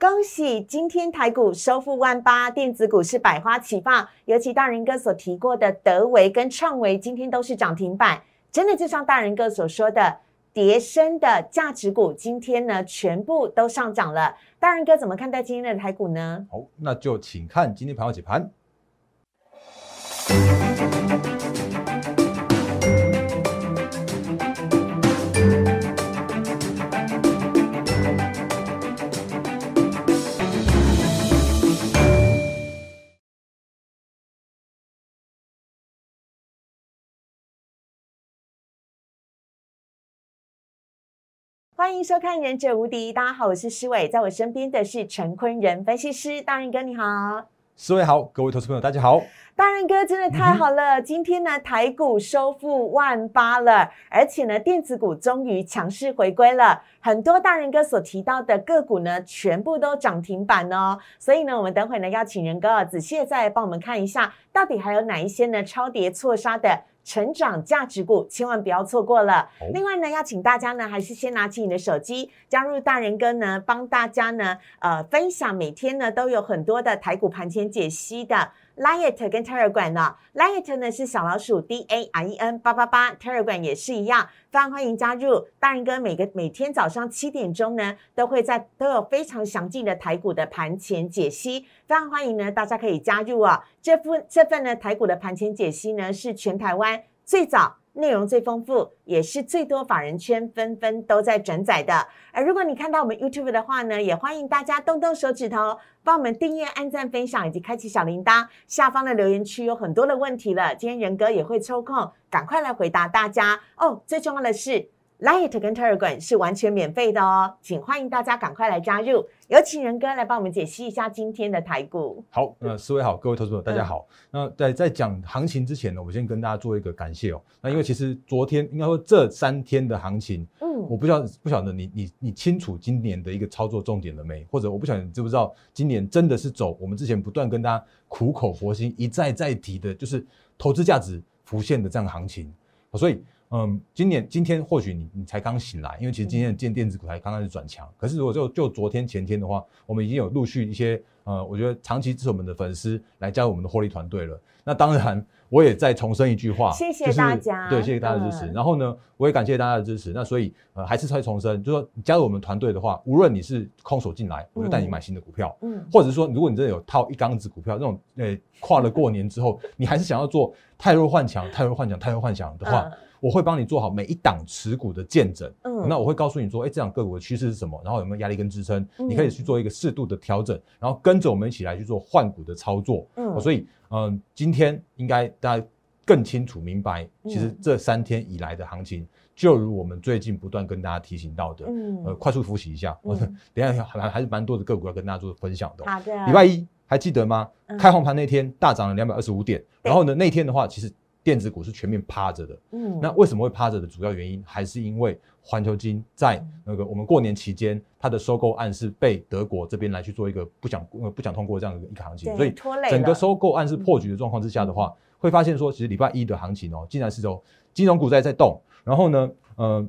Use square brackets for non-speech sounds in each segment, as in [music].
恭喜今天台股收复万八，电子股是百花齐放，尤其大人哥所提过的德维跟创维今天都是涨停板，真的就像大人哥所说的，叠升的价值股今天呢全部都上涨了。大人哥怎么看待今天的台股呢？好，那就请看今天盘后解盘。欢迎收看《忍者无敌》，大家好，我是施伟，在我身边的是陈坤仁分析师，大人哥你好，施伟好，各位投资朋友大家好，大人哥真的太好了，今天呢台股收复万八了，而且呢电子股终于强势回归了，很多大人哥所提到的个股呢全部都涨停板哦，所以呢我们等会呢要请仁哥仔细的再帮我们看一下，到底还有哪一些呢超跌错杀的。成长价值股千万不要错过了。另外呢，要请大家呢，还是先拿起你的手机，加入大人哥呢，帮大家呢，呃，分享每天呢都有很多的台股盘前解析的。Liet 跟 Telegram 呢，liet 呢是小老鼠 D A R E N 八八八，Telegram 也是一样，非常欢迎加入。大人哥每个每天早上七点钟呢，都会在都有非常详尽的台股的盘前解析，非常欢迎呢，大家可以加入哦。这份这份呢台股的盘前解析呢，是全台湾最早。内容最丰富，也是最多法人圈纷纷都在转载的。而如果你看到我们 YouTube 的话呢，也欢迎大家动动手指头，帮我们订阅、按赞、分享以及开启小铃铛。下方的留言区有很多的问题了，今天仁哥也会抽空赶快来回答大家哦。最重要的是。Light 跟 Telegram 是完全免费的哦，请欢迎大家赶快来加入。有请仁哥来帮我们解析一下今天的台股。好，那四位好，各位投资者大家好。那在在讲行情之前呢，我先跟大家做一个感谢哦。那因为其实昨天应该说这三天的行情，嗯，我不知道不晓得你你你清楚今年的一个操作重点了没？或者我不晓得你知不知道今年真的是走我们之前不断跟大家苦口婆心一再再提的，就是投资价值浮现的这样行情。所以。嗯，今年今天或许你你才刚醒来，因为其实今天的电电子股才刚开始转强。可是如果就就昨天前天的话，我们已经有陆续一些呃，我觉得长期支持我们的粉丝来加入我们的获利团队了。那当然，我也再重申一句话，谢谢大家，对，谢谢大家的支持。然后呢，我也感谢大家的支持。那所以呃，还是再重申，就说加入我们团队的话，无论你是空手进来，我就带你买新的股票，嗯，或者是说如果你真的有套一缸子股票，那种呃跨了过年之后，你还是想要做 [laughs] 太弱幻想、太弱幻想、太弱幻想的话。我会帮你做好每一档持股的见证，嗯，那我会告诉你说，哎，这档个股的趋势是什么，然后有没有压力跟支撑，你可以去做一个适度的调整，然后跟着我们一起来去做换股的操作，嗯，所以，嗯，今天应该大家更清楚明白，其实这三天以来的行情，就如我们最近不断跟大家提醒到的，嗯，呃，快速复习一下，我 [laughs] 等下还 [laughs] 还是蛮多的个股要跟大家做分享的，好的，礼拜一还记得吗？开红盘那天大涨了两百二十五点，然后呢，那天的话其实。电子股是全面趴着的，嗯，那为什么会趴着的？主要原因，还是因为环球金在那个我们过年期间，它的收购案是被德国这边来去做一个不想呃不想通过这样的一个行情，所以整个收购案是破局的状况之下的话，会发现说，其实礼拜一的行情哦，竟然是由金融股在在动，然后呢，呃。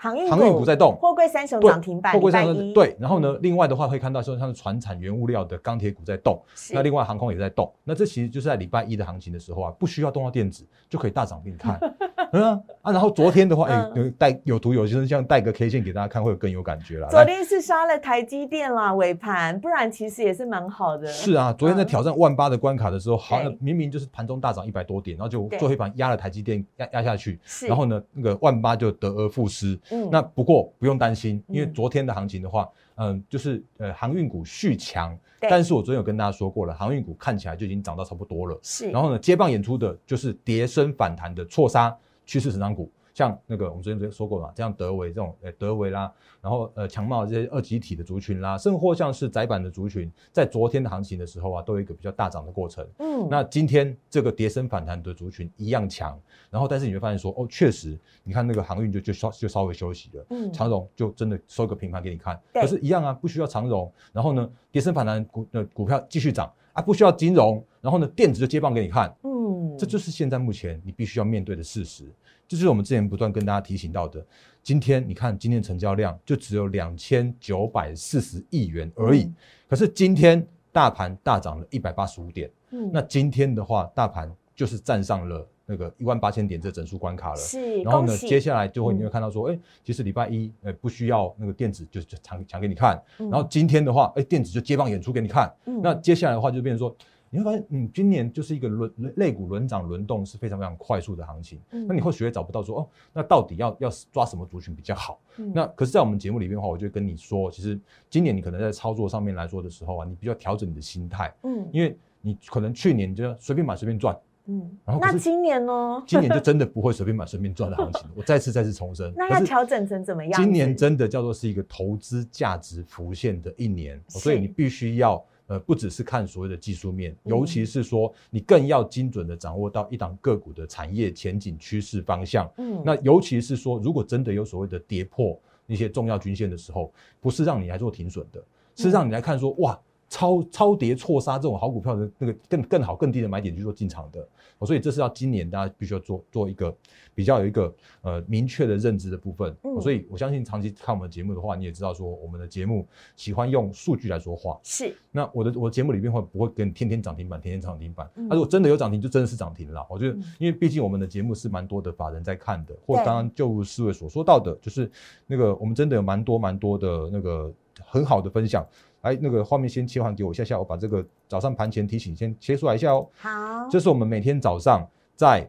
航运股在动，货柜三雄涨停板，货柜三雄对，然后呢，另外的话会看到说像是船产原物料的钢铁股在动，那另外航空也在动，那这其实就是在礼拜一的行情的时候啊，不需要动到电子就可以大涨给你看。[laughs] 嗯啊，然后昨天的话，哎，带有图有真，像带个 K 线给大家看，会更有感觉了。昨天是杀了台积电啦尾盘，不然其实也是蛮好的。是啊，昨天在挑战万八的关卡的时候，好，明明就是盘中大涨一百多点，然后就做黑盘压了台积电压压下去，然后呢，那个万八就得而复失。嗯，那不过不用担心，因为昨天的行情的话，嗯，就是呃航运股续强，但是我昨天有跟大家说过了，航运股看起来就已经涨到差不多了。是，然后呢，接棒演出的就是跌升反弹的错杀。趋势成长股，像那个我们之前之前说过嘛，像德维这种，诶德维啦，然后呃强茂这些二级体的族群啦，甚或像是窄板的族群，在昨天的行情的时候啊，都有一个比较大涨的过程。嗯，那今天这个跌升反弹的族群一样强，然后但是你会发现说，哦，确实，你看那个航运就就稍就稍微休息了，嗯，长荣就真的收个平盘给你看，可是，一样啊，不需要长荣，然后呢，跌升反弹股的股票继续涨啊，不需要金融，然后呢，电子就接棒给你看，嗯，这就是现在目前你必须要面对的事实。这就是我们之前不断跟大家提醒到的。今天你看，今天成交量就只有两千九百四十亿元而已。可是今天大盘大涨了一百八十五点。嗯，那今天的话，大盘就是站上了那个一万八千点这整数关卡了。是，然后呢，接下来就会你会看到说，哎，其实礼拜一，呃，不需要那个电子就就抢抢给你看。然后今天的话，哎，电子就接棒演出给你看。那接下来的话就变成说。你会发现，嗯，今年就是一个轮类股轮涨轮动是非常非常快速的行情。那你或许会找不到说，哦，那到底要要抓什么族群比较好？那可是，在我们节目里面的话，我就跟你说，其实今年你可能在操作上面来说的时候啊，你必须要调整你的心态。嗯，因为你可能去年就随便买随便赚。嗯，然后那今年呢？[laughs] 今年就真的不会随便买随便赚的行情。我再次再次重申，[laughs] 那要调整成怎么样？今年真的叫做是一个投资价值浮现的一年，所以你必须要。呃，不只是看所谓的技术面，尤其是说你更要精准的掌握到一档个股的产业前景趋势方向。嗯，那尤其是说，如果真的有所谓的跌破那些重要均线的时候，不是让你来做停损的，是让你来看说，哇。超超跌错杀这种好股票的那个更更好更低的买点去做进场的，所以这是要今年大家必须要做做一个比较有一个呃明确的认知的部分。所以我相信长期看我们的节目的话，你也知道说我们的节目喜欢用数据来说话。是。那我的我的节目里面会不会跟天天涨停板，天天涨停板？那如果真的有涨停，就真的是涨停了。我觉得，因为毕竟我们的节目是蛮多的法人在看的，或刚刚就如四位所说到的，就是那个我们真的有蛮多蛮多的那个很好的分享。哎，那个画面先切换给我一下下，我把这个早上盘前提醒先切出来一下哦。好，这是我们每天早上在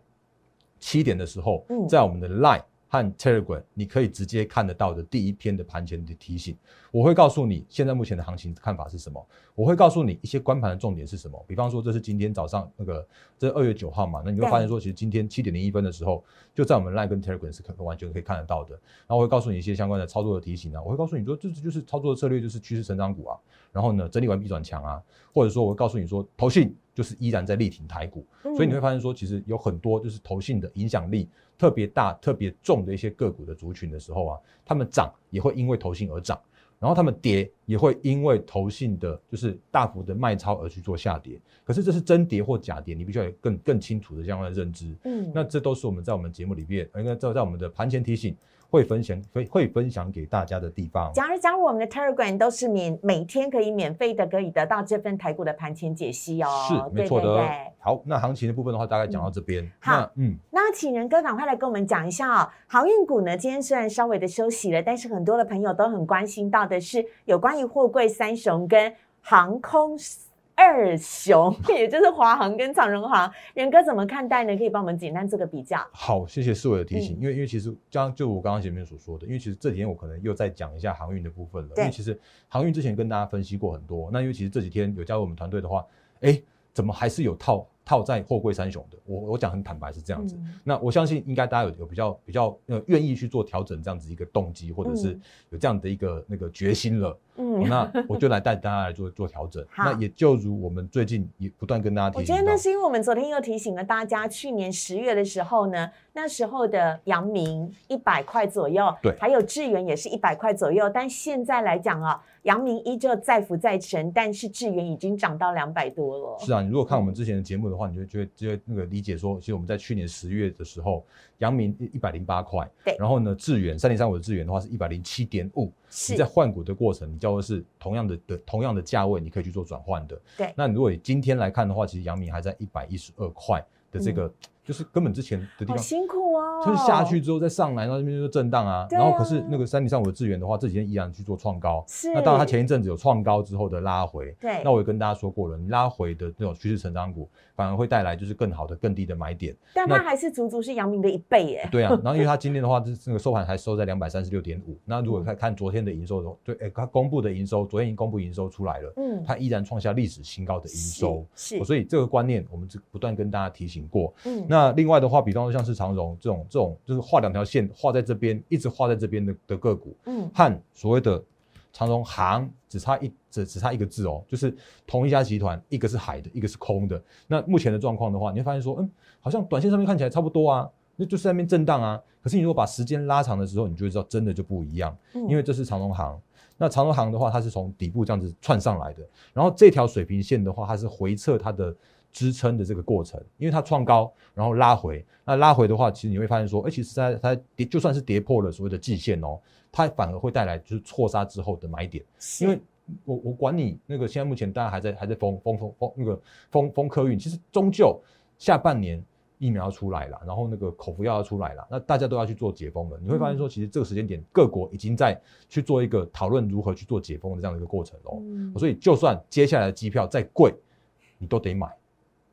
七点的时候，在我们的 Line。和 Telegram，你可以直接看得到的第一篇的盘前的提醒，我会告诉你现在目前的行情看法是什么，我会告诉你一些关盘的重点是什么。比方说，这是今天早上那个，这是二月九号嘛，那你会发现说，其实今天七点零一分的时候，就在我们 Line 跟 Telegram 是可完全可以看得到的。然后我会告诉你一些相关的操作的提醒啊，我会告诉你说，这就是操作的策略，就是趋势成长股啊。然后呢，整理完必转强啊，或者说我会告诉你说，投信就是依然在力挺台股，所以你会发现说，其实有很多就是投信的影响力。特别大、特别重的一些个股的族群的时候啊，他们涨也会因为投信而涨，然后他们跌也会因为投信的，就是大幅的卖超而去做下跌。可是这是真跌或假跌，你必须要有更更清楚的相关的认知。嗯，那这都是我们在我们节目里面，应该在在我们的盘前提醒。会分享会会分享给大家的地方。假如加入我们的 Telegram 都是免每天可以免费的，可以得到这份台股的盘前解析哦。是没错的。好，那行情的部分的话，大概讲到这边。好，嗯，那请仁哥赶快来跟我们讲一下哦。航运股呢，今天虽然稍微的休息了，但是很多的朋友都很关心到的是有关于货柜三雄跟航空。二雄，[laughs] 也就是华航跟长荣航，仁哥怎么看待呢？可以帮我们简单做个比较。好，谢谢四位的提醒。因为因为其实刚就我刚刚前面所说的，因为其实这几天我可能又再讲一下航运的部分了。因为其实航运之前跟大家分析过很多，那因为其实这几天有加入我们团队的话，哎，怎么还是有套？套在货柜三雄的，我我讲很坦白是这样子。那我相信应该大家有有比较比较呃愿意去做调整这样子一个动机，或者是有这样的一个那个决心了。嗯，那我就来带大家来做做调整。那也就如我们最近也不断跟大家提醒。我觉得那是因为我们昨天又提醒了大家，去年十月的时候呢，那时候的阳明一百块左右，对，还有智源也是一百块左右，但现在来讲啊。阳明依旧在浮在沉，但是智源已经涨到两百多了。是啊，你如果看我们之前的节目的话，你就觉得就会那个理解说，其实我们在去年十月的时候，阳明一百零八块，对，然后呢，智源三零三五的智源的话是一百零七点五，你在换股的过程，你叫做是同样的的同样的价位，你可以去做转换的。对，那如果今天来看的话，其实阳明还在一百一十二块的这个。就是根本之前的地方辛苦哦，就是下去之后再上来，然后那边就震荡啊。然后可是那个三零三五的资源的话，这几天依然去做创高。是。那当然，它前一阵子有创高之后的拉回。对。那我也跟大家说过了，你拉回的那种趋势成长股，反而会带来就是更好的、更低的买点。但它还是足足是阳明的一倍耶。对啊。然后因为它 [laughs] 今天的话，这那个收盘还收在两百三十六点五。那如果看看昨天的营收的话，对，哎，它公布的营收，昨天已经公布营收出来了。嗯。它依然创下历史新高的营收。是。所以这个观念，我们就不断跟大家提醒过。嗯。那另外的话，比。方说像是长荣这种这种，就是画两条线画在这边，一直画在这边的的个股，嗯，和所谓的长荣行只差一只只差一个字哦，就是同一家集团，一个是海的，一个是空的。那目前的状况的话，你会发现说，嗯，好像短线上面看起来差不多啊，那就是在那边震荡啊。可是你如果把时间拉长的时候，你就会知道真的就不一样，因为这是长荣行。那长荣行的话，它是从底部这样子窜上来的，然后这条水平线的话，它是回测它的。支撑的这个过程，因为它创高然后拉回，那拉回的话，其实你会发现说，哎，其实它它跌就算是跌破了所谓的季线哦，它反而会带来就是错杀之后的买点，因为我我管你那个现在目前大家还在还在封封封封那个封封客运，其实终究下半年。疫苗要出来了，然后那个口服药要出来了，那大家都要去做解封了。你会发现说，其实这个时间点，各国已经在去做一个讨论如何去做解封的这样的一个过程喽。所以，就算接下来的机票再贵，你都得买。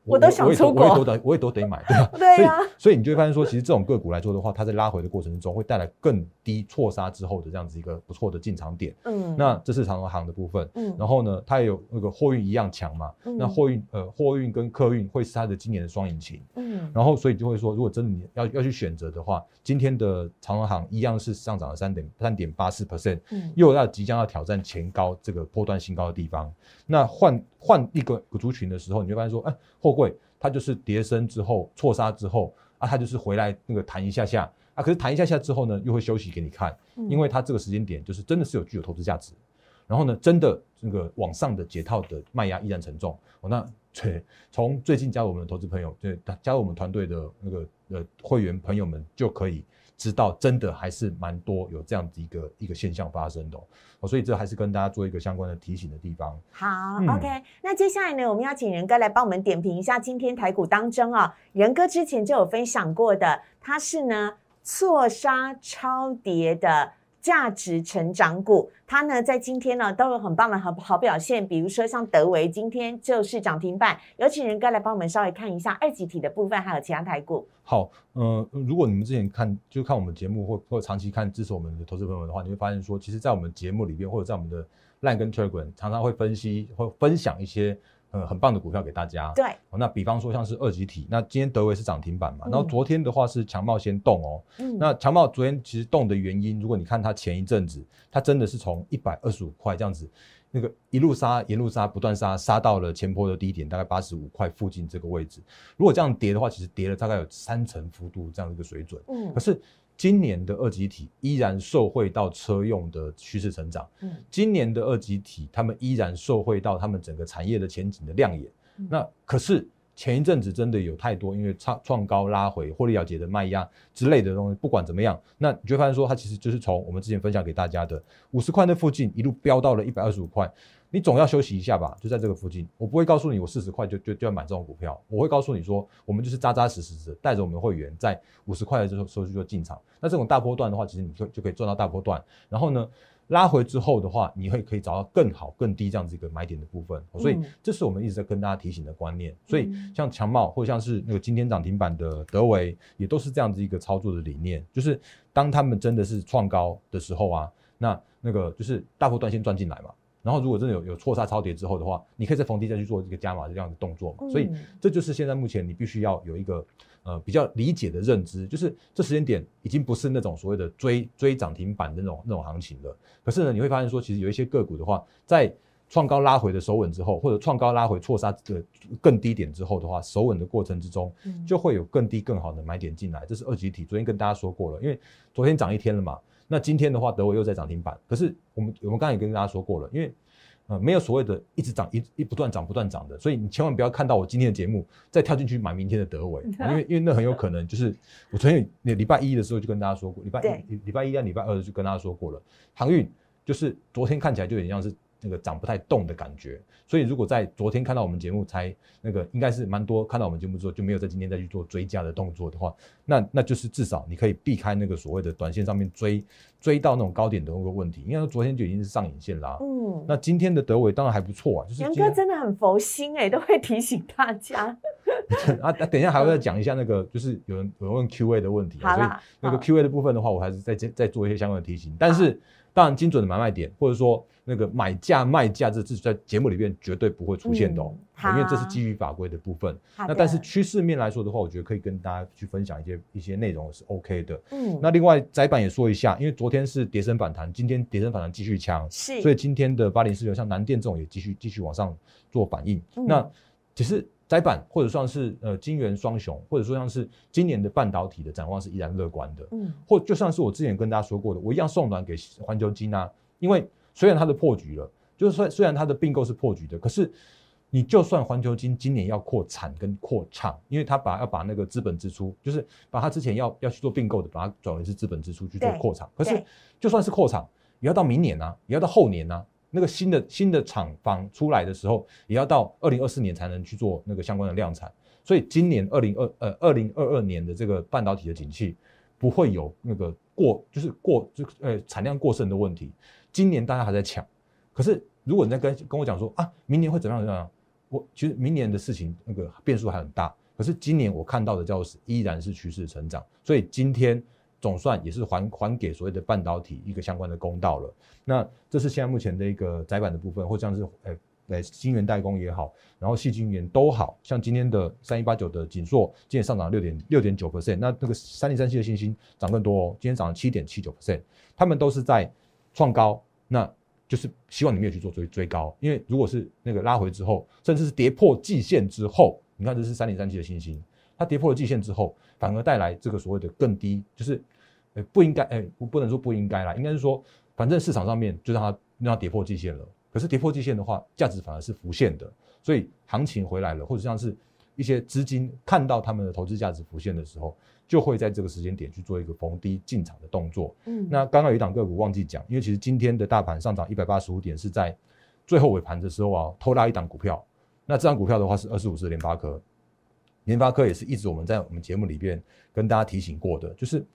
我都想出国，我也都得，我也都得买，对吧？[laughs] 对呀。所以你就会发现说，其实这种个股来做的话，它在拉回的过程中，会带来更低错杀之后的这样子一个不错的进场点。嗯。那这是长荣航的部分。嗯。然后呢，它也有那个货运一样强嘛。嗯。那货运呃，货运跟客运会是它的今年的双引擎。嗯。然后，所以就会说，如果真的你要要去选择的话，今天的长荣航一样是上涨了三点三点八四 percent，又要即将要挑战前高这个波段新高的地方。那换换一个族群的时候，你会发现说，哎，货柜。它就是跌升之后错杀之后啊，它就是回来那个弹一下下啊，可是弹一下下之后呢，又会休息给你看，因为它这个时间点就是真的是有具有投资价值，然后呢，真的那个往上的解套的卖压依然沉重。哦，那 [laughs] 对，从最近加入我们的投资朋友，对加入我们团队的那个呃会员朋友们就可以。知道真的还是蛮多有这样子一个一个现象发生的哦，所以这还是跟大家做一个相关的提醒的地方。好，OK，那接下来呢，我们要请仁哥来帮我们点评一下今天台股当中啊，仁哥之前就有分享过的，它是呢错杀超跌的。价值成长股，它呢在今天呢都有很棒的好好表现，比如说像德维今天就是涨停板。有请仁哥来帮我们稍微看一下二级体的部分，还有其他台股。好，呃，如果你们之前看就看我们节目或或长期看支持我们的投资朋友的话，你会发现说，其实，在我们节目里边或者在我们的 Line 跟 Telegram 常常会分析会分享一些。呃，很棒的股票给大家。对，那比方说像是二级体，那今天德维是涨停板嘛，然后昨天的话是强茂先动哦。嗯，那强茂昨天其实动的原因，如果你看它前一阵子，它真的是从一百二十五块这样子，那个一路杀，一路杀，不断杀，杀到了前坡的低点，大概八十五块附近这个位置。如果这样跌的话，其实跌了大概有三成幅度这样的一个水准。嗯，可是。今年的二级体依然受惠到车用的趋势成长，嗯，今年的二级体他们依然受惠到他们整个产业的前景的亮眼。那可是前一阵子真的有太多因为创创高拉回获利了结的卖压之类的东西，不管怎么样，那你就发现说它其实就是从我们之前分享给大家的五十块那附近一路飙到了一百二十五块。你总要休息一下吧，就在这个附近。我不会告诉你我四十块就就就要买这种股票，我会告诉你说，我们就是扎扎实实的带着我们的会员在五十块的时候时候就进场。那这种大波段的话，其实你就就可以赚到大波段。然后呢，拉回之后的话，你会可以找到更好更低这样子一个买点的部分。所以这是我们一直在跟大家提醒的观念。所以像强茂或像是那个今天涨停板的德维，也都是这样子一个操作的理念，就是当他们真的是创高的时候啊，那那个就是大波段先赚进来嘛。然后，如果真的有有错杀超跌之后的话，你可以在逢低再去做这个加码这样的动作嘛。所以，这就是现在目前你必须要有一个呃比较理解的认知，就是这时间点已经不是那种所谓的追追涨停板的那种那种行情了。可是呢，你会发现说，其实有一些个股的话，在创高拉回的首稳之后，或者创高拉回错杀的更低点之后的话，首稳的过程之中，就会有更低更好的买点进来。这是二级体，昨天跟大家说过了，因为昨天涨一天了嘛。那今天的话，德伟又在涨停板。可是我们我们刚才也跟大家说过了，因为呃没有所谓的一直涨一一不断涨不断涨的，所以你千万不要看到我今天的节目再跳进去买明天的德伟，[laughs] 因为因为那很有可能就是我昨天那礼拜一的时候就跟大家说过，礼拜一礼拜一啊礼拜二就跟大家说过了，航运就是昨天看起来就有点像是。那个涨不太动的感觉，所以如果在昨天看到我们节目才那个应该是蛮多看到我们节目之后就没有在今天再去做追加的动作的话，那那就是至少你可以避开那个所谓的短线上面追追到那种高点的那个问题。因为昨天就已经是上影线啦，嗯，那今天的德伟当然还不错啊，就是杨哥真的很佛心哎，都会提醒大家。[laughs] 啊，等一下还会再讲一下那个，就是有人有人问 Q A 的问题，所以那个 Q A 的部分的话，我还是再再做一些相关的提醒，但是。当然，精准的买卖点，或者说那个买价卖价，这是在节目里面绝对不会出现的哦，因为这是基于法规的部分。那但是趋势面来说的话，我觉得可以跟大家去分享一些一些内容是 OK 的。嗯，那另外窄板也说一下，因为昨天是跌升反弹，今天跌升反弹继续强，是，所以今天的八零四九像南电这种也继续继续往上做反应。那其实。窄板或者算是呃金元双雄，或者说像是今年的半导体的展望是依然乐观的，嗯，或就像是我之前跟大家说过的，我一样送暖给环球金啊，因为虽然它的破局了，就是说虽然它的并购是破局的，可是你就算环球金今年要扩产跟扩厂，因为他把要把那个资本支出，就是把他之前要要去做并购的，把它转为是资本支出去做扩厂。可是就算是扩厂，也要到明年啊，也要到后年啊。那个新的新的厂房出来的时候，也要到二零二四年才能去做那个相关的量产。所以今年二零二呃二零二二年的这个半导体的景气不会有那个过就是过就呃产量过剩的问题。今年大家还在抢，可是如果你在跟跟我讲说啊，明年会怎么样怎么样？我其实明年的事情那个变数还很大，可是今年我看到的叫是依然是趋势成长，所以今天总算也是还还给所谓的半导体一个相关的公道了。那这是现在目前的一个窄板的部分，或像是诶诶晶圆代工也好，然后细晶圆都好像今天的三一八九的锦硕今天上涨六点六点九 percent，那那个三零三七的信心涨更多哦，今天涨了七点七九 percent，他们都是在创高那。就是希望你没有去做追追高，因为如果是那个拉回之后，甚至是跌破季线之后，你看这是三零三七的信心，它跌破了季线之后，反而带来这个所谓的更低，就是呃不应该，哎不不能说不应该啦，应该是说反正市场上面就让它让它跌破季线了，可是跌破季线的话，价值反而是浮现的，所以行情回来了，或者像是一些资金看到他们的投资价值浮现的时候。就会在这个时间点去做一个逢低进场的动作。嗯，那刚刚有一档个股忘记讲，因为其实今天的大盘上涨一百八十五点是在最后尾盘的时候啊，偷拉一档股票。那这档股票的话是二十五只联发科，联发科也是一直我们在我们节目里边跟大家提醒过的，就是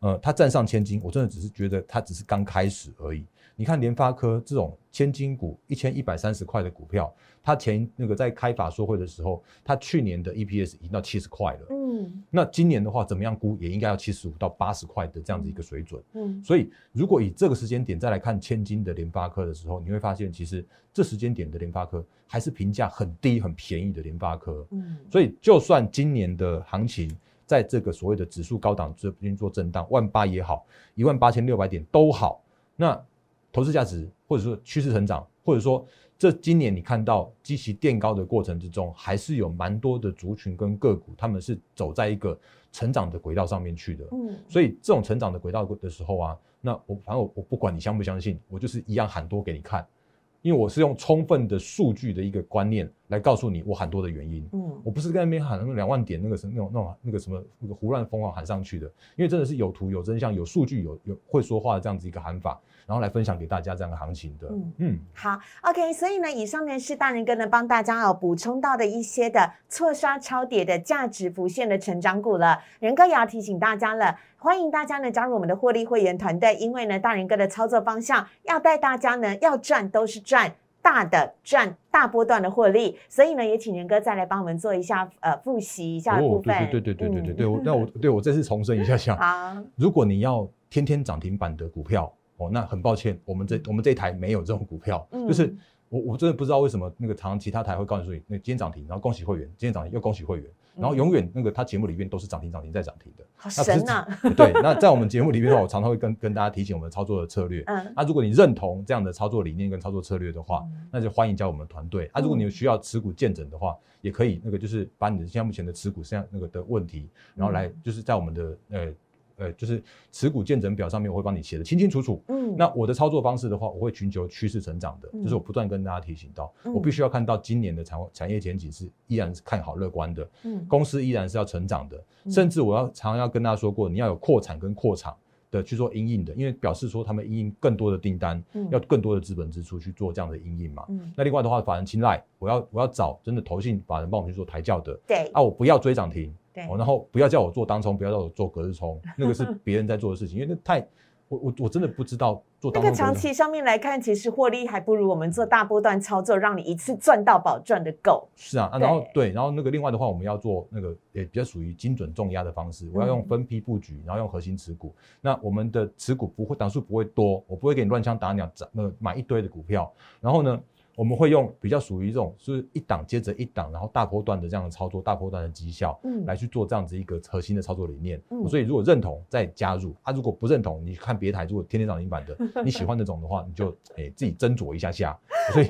呃，它站上千金，我真的只是觉得它只是刚开始而已。你看联发科这种千金股，一千一百三十块的股票，它前那个在开法说会的时候，它去年的 EPS 已经到七十块了。嗯，那今年的话，怎么样估也应该要七十五到八十块的这样子一个水准。嗯，所以如果以这个时间点再来看千金的联发科的时候，你会发现其实这时间点的联发科还是评价很低、很便宜的联发科。嗯，所以就算今年的行情在这个所谓的指数高档这边做震荡，万八也好，一万八千六百点都好，那。投资价值，或者说趋势成长，或者说这今年你看到基期垫高的过程之中，还是有蛮多的族群跟个股，他们是走在一个成长的轨道上面去的。嗯，所以这种成长的轨道的时候啊，那我反正我我不管你相不相信，我就是一样喊多给你看。因为我是用充分的数据的一个观念来告诉你我喊多的原因，嗯，我不是在那边喊那两万点那个什那种那种那个什么那个胡乱疯狂喊上去的，因为真的是有图有真相有数据有有会说话的这样子一个喊法，然后来分享给大家这样的行情的，嗯。嗯，好，OK，所以呢，以上呢是大人哥呢帮大家哦补充到的一些的错杀超跌的价值浮现的成长股了，仁哥也要提醒大家了。欢迎大家呢加入我们的获利会员团队，因为呢大人哥的操作方向要带大家呢要赚都是赚大的赚大波段的获利，所以呢也请仁哥再来帮我们做一下呃复习一下部分。对对对对对对对，我那我对我这次重申一下下。[laughs] 好，如果你要天天涨停板的股票哦，那很抱歉，我们这我们这台没有这种股票，就是。我我真的不知道为什么那个常其他台会告诉你，那今天涨停，然后恭喜会员，今天涨停又恭喜会员，然后永远那个他节目里面都是涨停涨停再涨停的，好神呐！[laughs] 对，那在我们节目里面的话，我常常会跟跟大家提醒我们操作的策略。嗯，那如果你认同这样的操作理念跟操作策略的话，那就欢迎加入我们团队。啊，如果你有需要持股见证的话，也可以那个就是把你的现在目前的持股现在那个的问题，然后来就是在我们的呃。呃，就是持股见证表上面，我会帮你写的清清楚楚。嗯，那我的操作方式的话，我会寻求趋势成长的，就是我不断跟大家提醒到，我必须要看到今年的产产业前景是依然是看好乐观的，嗯，公司依然是要成长的，甚至我要常常要跟大家说过，你要有扩产跟扩厂的去做应应的，因为表示说他们应应更多的订单，要更多的资本支出去做这样的应应嘛。嗯，那另外的话，法人青睐，我要我要找真的投信法人帮我们去做抬轿的，对，啊，我不要追涨停。哦，然后不要叫我做当冲，不要叫我做隔日冲，那个是 [laughs] 别人在做的事情，因为那太，我我我真的不知道做。那个长期上面来看，其实获利还不如我们做大波段操作，让你一次赚到宝赚的够。是啊，然后对，然后那个另外的话，我们要做那个也比较属于精准重压的方式，我要用分批布局，然后用核心持股。那我们的持股不会档数不会多，我不会给你乱枪打鸟，那买一堆的股票，然后呢？我们会用比较属于这种，就是一档接着一档，然后大波段的这样的操作，大波段的绩效，嗯，来去做这样子一个核心的操作理念。嗯，所以如果认同再加入，啊，如果不认同，你看别台如果天天涨停板的，你喜欢那种的话，你就诶自己斟酌一下下。所以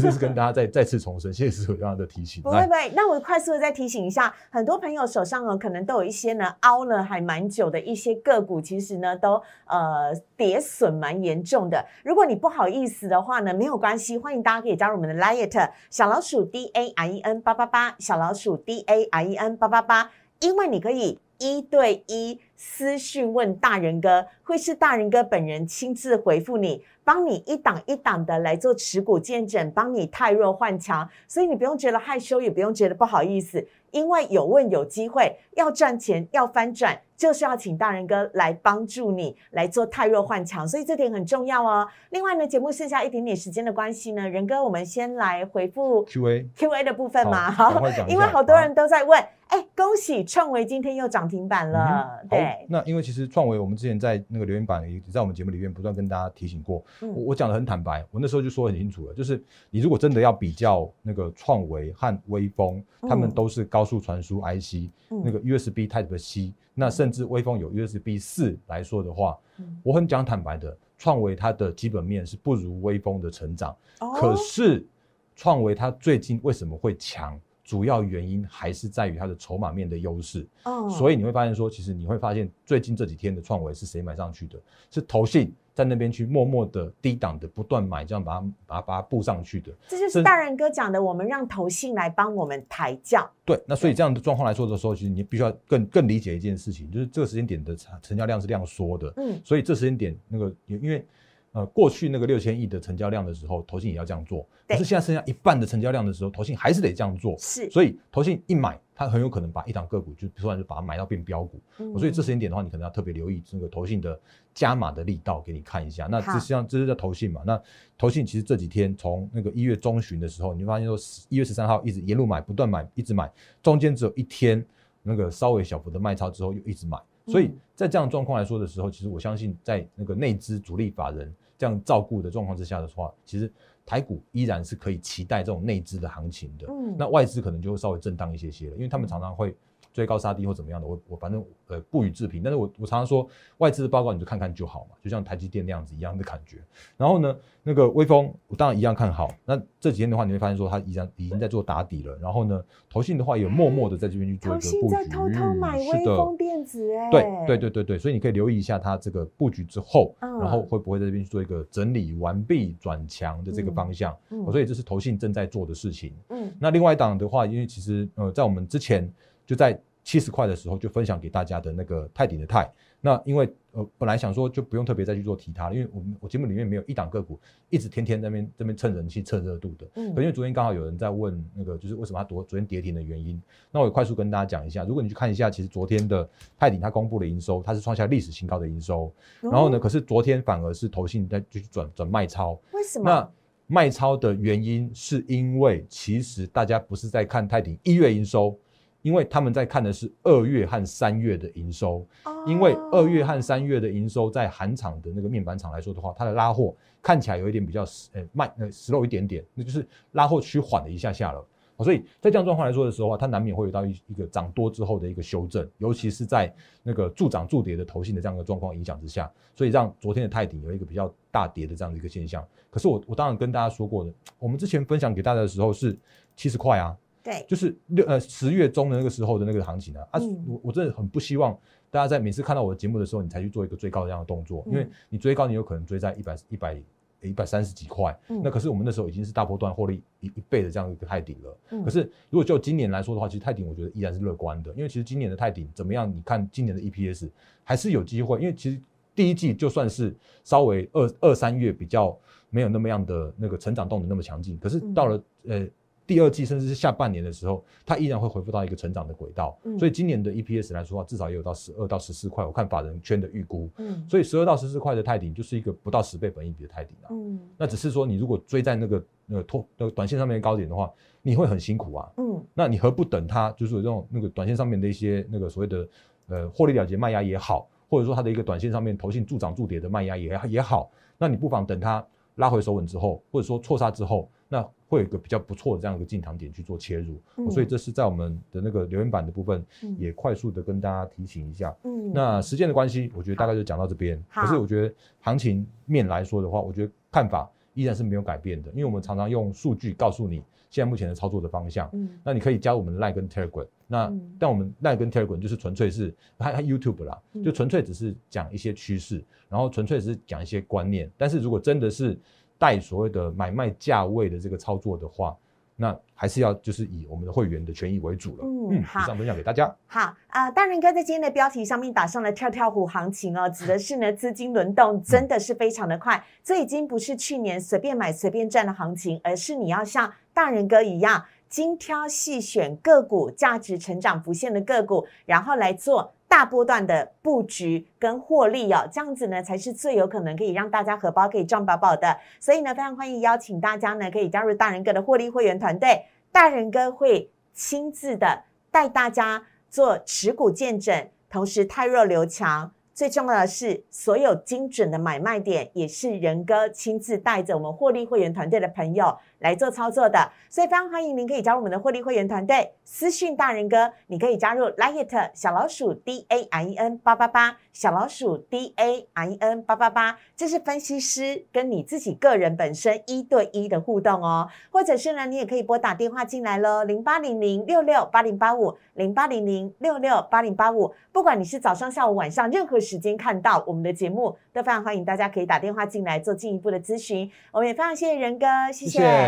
这是跟大家再再次重申，谢谢师傅这样的提醒。不会不会，那我快速的再提醒一下，很多朋友手上呢可能都有一些呢凹了还蛮久的一些个股，其实呢都呃跌损蛮严重的。如果你不好意思的话呢，没有关系，欢迎大家。可以加入我们的 Liet 小老鼠 D A i E N 八八八，小老鼠 D A i E N 八八八，因为你可以一对一私讯问大人哥，会是大人哥本人亲自回复你。帮你一档一档的来做持股见证，帮你太弱换强，所以你不用觉得害羞，也不用觉得不好意思，因为有问有机会，要赚钱要翻转，就是要请大人哥来帮助你来做太弱换强，所以这点很重要哦。另外呢，节目剩下一点点时间的关系呢，仁哥，我们先来回复 Q A Q A 的部分嘛，好，因为好多人都在问。哎，恭喜创维今天又涨停板了。对，那因为其实创维我们之前在那个留言板也在我们节目里面不断跟大家提醒过。我我讲的很坦白，我那时候就说很清楚了，就是你如果真的要比较那个创维和微风，他们都是高速传输 IC，那个 USB Type C，那甚至微风有 USB 四来说的话，我很讲坦白的，创维它的基本面是不如微风的成长。可是创维它最近为什么会强？主要原因还是在于它的筹码面的优势，哦，所以你会发现说，其实你会发现最近这几天的创维是谁买上去的？是投信在那边去默默的低档的不断买，这样把它把它把它布上去的。这就是大人哥讲的，我们让投信来帮我们抬轿。对，那所以这样的状况来说的时候，其实你必须要更更理解一件事情，就是这个时间点的成交量是量缩的，嗯，所以这时间点那个因为。呃，过去那个六千亿的成交量的时候，投信也要这样做。可是现在剩下一半的成交量的时候，投信还是得这样做。是，所以投信一买，它很有可能把一档个股就突然就把它买到变标股。嗯所以这时间点的话，你可能要特别留意这个投信的加码的力道，给你看一下。那这实际上这是叫投信嘛？那投信其实这几天从那个一月中旬的时候，你会发现说一月十三号一直沿路买，不断买，一直买，中间只有一天那个稍微小幅的卖超之后又一直买。所以在这样状况来说的时候，其实我相信在那个内资主力法人。这样照顾的状况之下的话，其实台股依然是可以期待这种内资的行情的。嗯，那外资可能就会稍微震荡一些些了，因为他们常常会。追高杀低或怎么样的，我我反正呃不予置评。但是我我常常说外资的报告你就看看就好嘛，就像台积电那样子一样的感觉。然后呢，那个微风我当然一样看好。那这几天的话，你会发现说它已经已经在做打底了。然后呢，投信的话也默默的在这边去做一个布局。在偷偷买微风电子哎。对对对对对，所以你可以留意一下它这个布局之后，然后会不会在这边去做一个整理完毕转强的这个方向。嗯。所以这是投信正在做的事情。嗯。那另外一档的话，因为其实呃在我们之前就在。七十块的时候就分享给大家的那个泰鼎的泰，那因为呃本来想说就不用特别再去做提它了，因为我们我节目里面没有一档个股一直天天那边这边蹭人气蹭热度的，嗯，因为昨天刚好有人在问那个就是为什么它昨昨天跌停的原因，那我也快速跟大家讲一下，如果你去看一下，其实昨天的泰鼎它公布的营收，它是创下历史新高的营收，然后呢，可是昨天反而是投信在就转转卖超，为什么？那卖超的原因是因为其实大家不是在看泰鼎一月营收。因为他们在看的是二月和三月的营收，因为二月和三月的营收在韩厂的那个面板厂来说的话，它的拉货看起来有一点比较呃慢呃 slow 一点点，那就是拉货趋缓了一下下了。所以在这样状况来说的时候啊，它难免会有到一一个涨多之后的一个修正，尤其是在那个助涨助跌的头性的这样的状况影响之下，所以让昨天的泰鼎有一个比较大跌的这样的一个现象。可是我我当然跟大家说过的，我们之前分享给大家的时候是七十块啊。对，就是六呃十月中的那个时候的那个行情啊，啊，我我真的很不希望大家在每次看到我的节目的时候，你才去做一个追高这样的动作，因为你追高，你有可能追在一百一百一百三十几块，那可是我们那时候已经是大波段获利一一倍的这样一个泰鼎了。可是如果就今年来说的话，其实泰鼎我觉得依然是乐观的，因为其实今年的泰鼎怎么样？你看今年的 EPS 还是有机会，因为其实第一季就算是稍微二二三月比较没有那么样的那个成长动能那么强劲，可是到了呃。第二季甚至是下半年的时候，它依然会恢复到一个成长的轨道。所以今年的 EPS 来说的话，至少也有到十二到十四块。我看法人圈的预估，嗯，所以十二到十四块的泰鼎就是一个不到十倍本益比的泰鼎啊。嗯，那只是说你如果追在那个那个托那个短线上面的高点的话，你会很辛苦啊。嗯，那你何不等它就是这种那个短线上面的一些那个所谓的呃获利了结卖压也好，或者说它的一个短线上面投信助涨助跌的卖压也也好，那你不妨等它拉回手稳之后，或者说错杀之后，那。会有一个比较不错的这样一个进场点去做切入，所以这是在我们的那个留言板的部分，也快速的跟大家提醒一下。嗯，那时间的关系，我觉得大概就讲到这边。可是我觉得行情面来说的话，我觉得看法依然是没有改变的，因为我们常常用数据告诉你现在目前的操作的方向。嗯，那你可以加入我们的 Line 跟 Telegram。那但我们 Line 跟 Telegram 就是纯粹是它它 YouTube 啦，就纯粹只是讲一些趋势，然后纯粹只是讲一些观念。但是如果真的是带所谓的买卖价位的这个操作的话，那还是要就是以我们的会员的权益为主了。嗯，好，以上分享给大家。好啊，大仁哥在今天的标题上面打上了“跳跳虎行情”哦，指的是呢资金轮动真的是非常的快，这已经不是去年随便买随便赚的行情，而是你要像大仁哥一样精挑细选个股价值成长不限的个股，然后来做。大波段的布局跟获利哦，这样子呢才是最有可能可以让大家荷包可以赚饱饱的。所以呢，非常欢迎邀请大家呢可以加入大人哥的获利会员团队，大人哥会亲自的带大家做持股见证，同时泰弱留强。最重要的是，所有精准的买卖点也是仁哥亲自带着我们获利会员团队的朋友来做操作的，所以非常欢迎您可以加入我们的获利会员团队，私讯大人哥，你可以加入 Lite 小老鼠 D A I N 八八八小老鼠 D A I N 八八八，这是分析师跟你自己个人本身一对一的互动哦，或者是呢，你也可以拨打电话进来喽，零八零零六六八零八五零八零零六六八零八五，不管你是早上、下午、晚上任何。时间看到我们的节目，都非常欢迎大家可以打电话进来做进一步的咨询。我们也非常谢谢仁哥，谢谢。